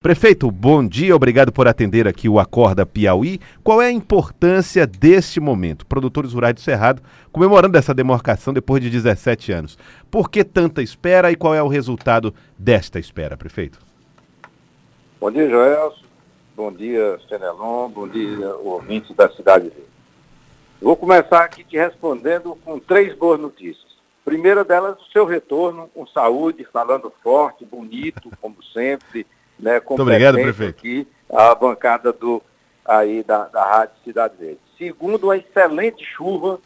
Prefeito, bom dia, obrigado por atender aqui o Acorda Piauí. Qual é a importância deste momento? Produtores Rurais do Cerrado comemorando essa demarcação depois de 17 anos. Por que tanta espera e qual é o resultado desta espera, prefeito? Bom dia, Joelson. Bom dia, Fenelon. Bom dia, ouvintes da Cidade. Vou começar aqui te respondendo com três boas notícias. Primeira delas, o seu retorno com saúde, falando forte, bonito, como sempre né, Muito obrigado, prefeito. aqui a bancada do, aí da, da Rádio Cidade Verde. Segundo, uma excelente chuva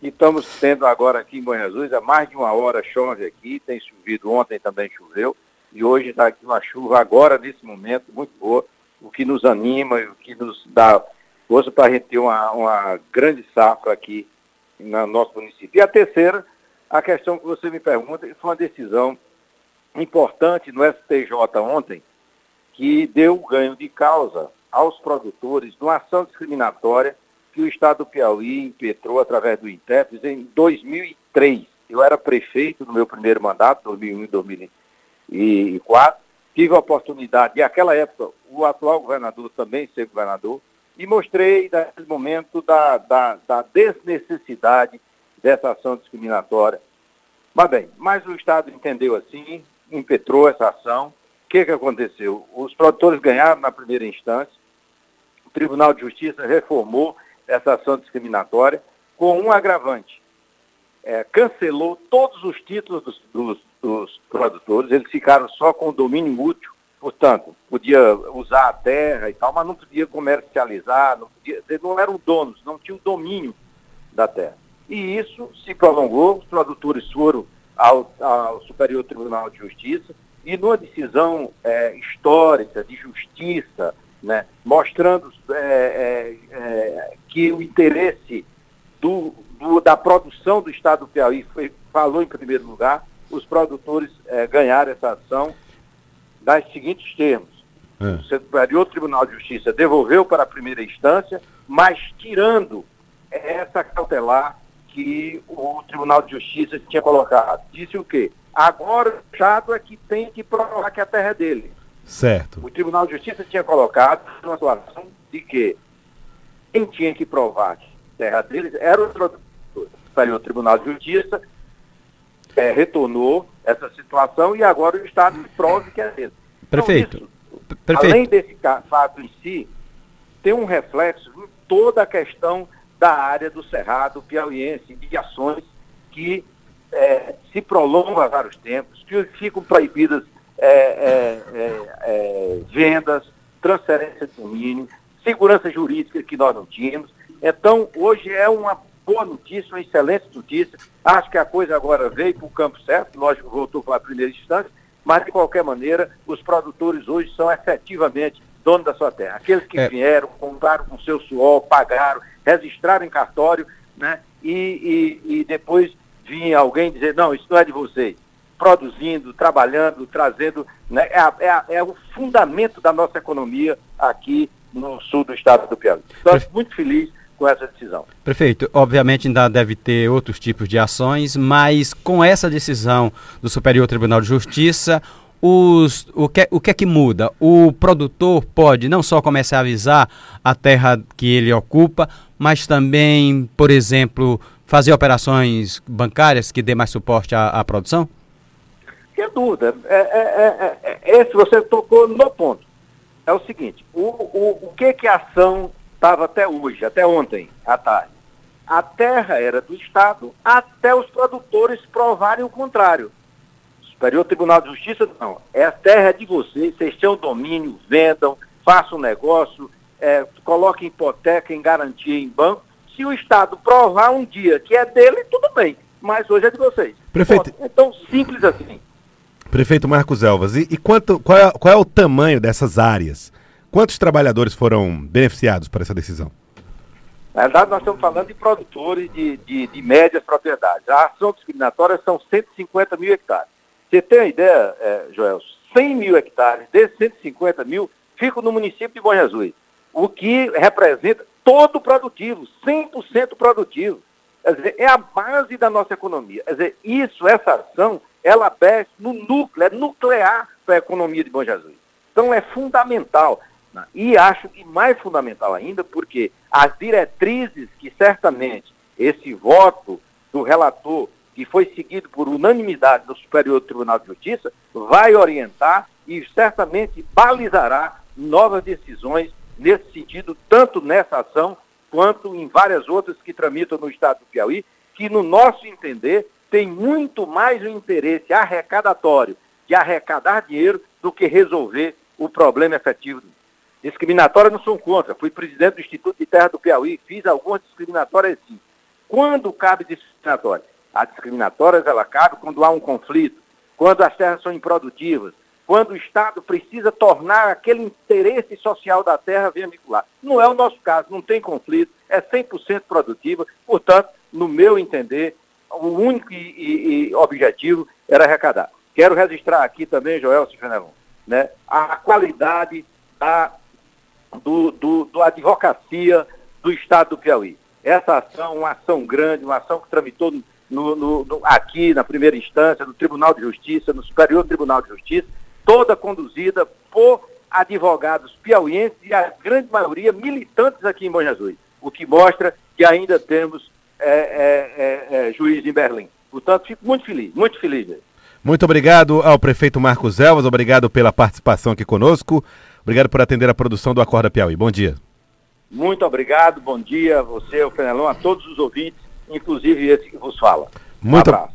que estamos tendo agora aqui em Bom Jesus, há mais de uma hora chove aqui, tem chovido ontem também choveu, e hoje está aqui uma chuva agora, nesse momento, muito boa, o que nos anima e o que nos dá força para a gente ter uma, uma grande safra aqui no nosso município. E a terceira, a questão que você me pergunta, foi uma decisão importante no STJ ontem, que deu ganho de causa aos produtores numa ação discriminatória que o Estado do Piauí impetrou através do INTEPES em 2003. Eu era prefeito no meu primeiro mandato, 2001 e 2004. Tive a oportunidade, e naquela época, o atual governador também ser governador, e mostrei, naquele momento, da, da, da desnecessidade dessa ação discriminatória. Mas bem, mas o Estado entendeu assim, impetrou essa ação, que, que aconteceu? Os produtores ganharam na primeira instância, o Tribunal de Justiça reformou essa ação discriminatória com um agravante. É, cancelou todos os títulos dos, dos, dos, produtores, eles ficaram só com o domínio útil, portanto, podia usar a terra e tal, mas não podia comercializar, não, podia, não eram donos, não tinham domínio da terra. E isso se prolongou, os produtores foram ao, ao Superior Tribunal de Justiça, e numa decisão é, histórica, de justiça, né, mostrando é, é, é, que o interesse do, do, da produção do Estado do Piauí foi, falou em primeiro lugar, os produtores é, ganharam essa ação das seguintes termos. É. O Superior Tribunal de Justiça devolveu para a primeira instância, mas tirando essa cautelar que o Tribunal de Justiça tinha colocado. Disse o quê? Agora o Estado é que tem que provar que a terra é dele. Certo. O Tribunal de Justiça tinha colocado uma situação de que quem tinha que provar que a terra deles era o. Saiu o Tribunal de Justiça, é, retornou essa situação e agora o Estado prove que é dele. Prefeito. Então, isso, Prefeito. Além desse fato em si, tem um reflexo em toda a questão da área do Cerrado piauiense, de ações que é, se prolongam há vários tempos, que ficam proibidas é, é, é, é, vendas, transferência de domínio, segurança jurídica que nós não tínhamos. Então, hoje é uma boa notícia, uma excelente notícia. Acho que a coisa agora veio para o campo certo, lógico, voltou para a primeira instância, mas de qualquer maneira, os produtores hoje são efetivamente donos da sua terra. Aqueles que é. vieram, compraram com seu suor, pagaram, registraram em cartório, né? E, e, e depois vinha alguém dizer, não, isso não é de vocês. Produzindo, trabalhando, trazendo, né? é, a, é, a, é o fundamento da nossa economia aqui no sul do estado do Piauí. Estou muito feliz com essa decisão. Prefeito, obviamente ainda deve ter outros tipos de ações, mas com essa decisão do Superior Tribunal de Justiça, os, o, que, o que é que muda? O produtor pode não só avisar a terra que ele ocupa, mas também, por exemplo, fazer operações bancárias que dê mais suporte à, à produção? Que dúvida. É, é, é, é, esse você tocou no ponto. É o seguinte, o, o, o que que a ação estava até hoje, até ontem à tarde? A terra era do Estado até os produtores provarem o contrário. O Superior Tribunal de Justiça, não. É a terra de vocês, vocês têm o domínio, vendam, façam negócio, é, coloquem hipoteca em garantia em banco, se o Estado provar um dia que é dele, tudo bem. Mas hoje é de vocês. Prefeito. É tão simples assim. Prefeito Marcos Elvas, e, e quanto, qual, é, qual é o tamanho dessas áreas? Quantos trabalhadores foram beneficiados por essa decisão? Na verdade, nós estamos falando de produtores de, de, de médias propriedades. A ação discriminatória são 150 mil hectares. Você tem uma ideia, é, Joel? 100 mil hectares desses 150 mil ficam no município de Bom Jesus, o que representa todo produtivo, 100% produtivo. Quer dizer, é a base da nossa economia. Quer dizer, isso, essa ação, ela desce no núcleo, é nuclear para a economia de Bom Jesus. Então é fundamental. E acho que mais fundamental ainda, porque as diretrizes que certamente esse voto do relator, que foi seguido por unanimidade do Superior Tribunal de Justiça, vai orientar e certamente balizará novas decisões nesse sentido, tanto nessa ação quanto em várias outras que tramitam no Estado do Piauí, que no nosso entender tem muito mais o interesse arrecadatório de arrecadar dinheiro do que resolver o problema efetivo. Discriminatórias não sou contra. Fui presidente do Instituto de Terra do Piauí, fiz algumas discriminatórias sim. Quando cabe discriminatória? As discriminatórias ela cabe quando há um conflito, quando as terras são improdutivas, quando o Estado precisa tornar aquele interesse social da terra vincular. Não é o nosso caso, não tem conflito, é 100% produtiva, portanto, no meu entender, o único e, e, objetivo era arrecadar. Quero registrar aqui também, Joel Fenelon, né, a qualidade da, do, do, do advocacia do Estado do Piauí. Essa ação, uma ação grande, uma ação que tramitou no, no, no, aqui na primeira instância, no Tribunal de Justiça, no Superior Tribunal de Justiça, toda conduzida por advogados piauienses e a grande maioria militantes aqui em Bom Jesus, o que mostra que ainda temos é, é, é, é juiz em Berlim. Portanto, fico muito feliz, muito feliz. Muito obrigado ao prefeito Marcos Elvas, obrigado pela participação aqui conosco, obrigado por atender a produção do Acorda Piauí. Bom dia. Muito obrigado, bom dia a você, o Fenelon, a todos os ouvintes, inclusive esse que vos fala. Muito, um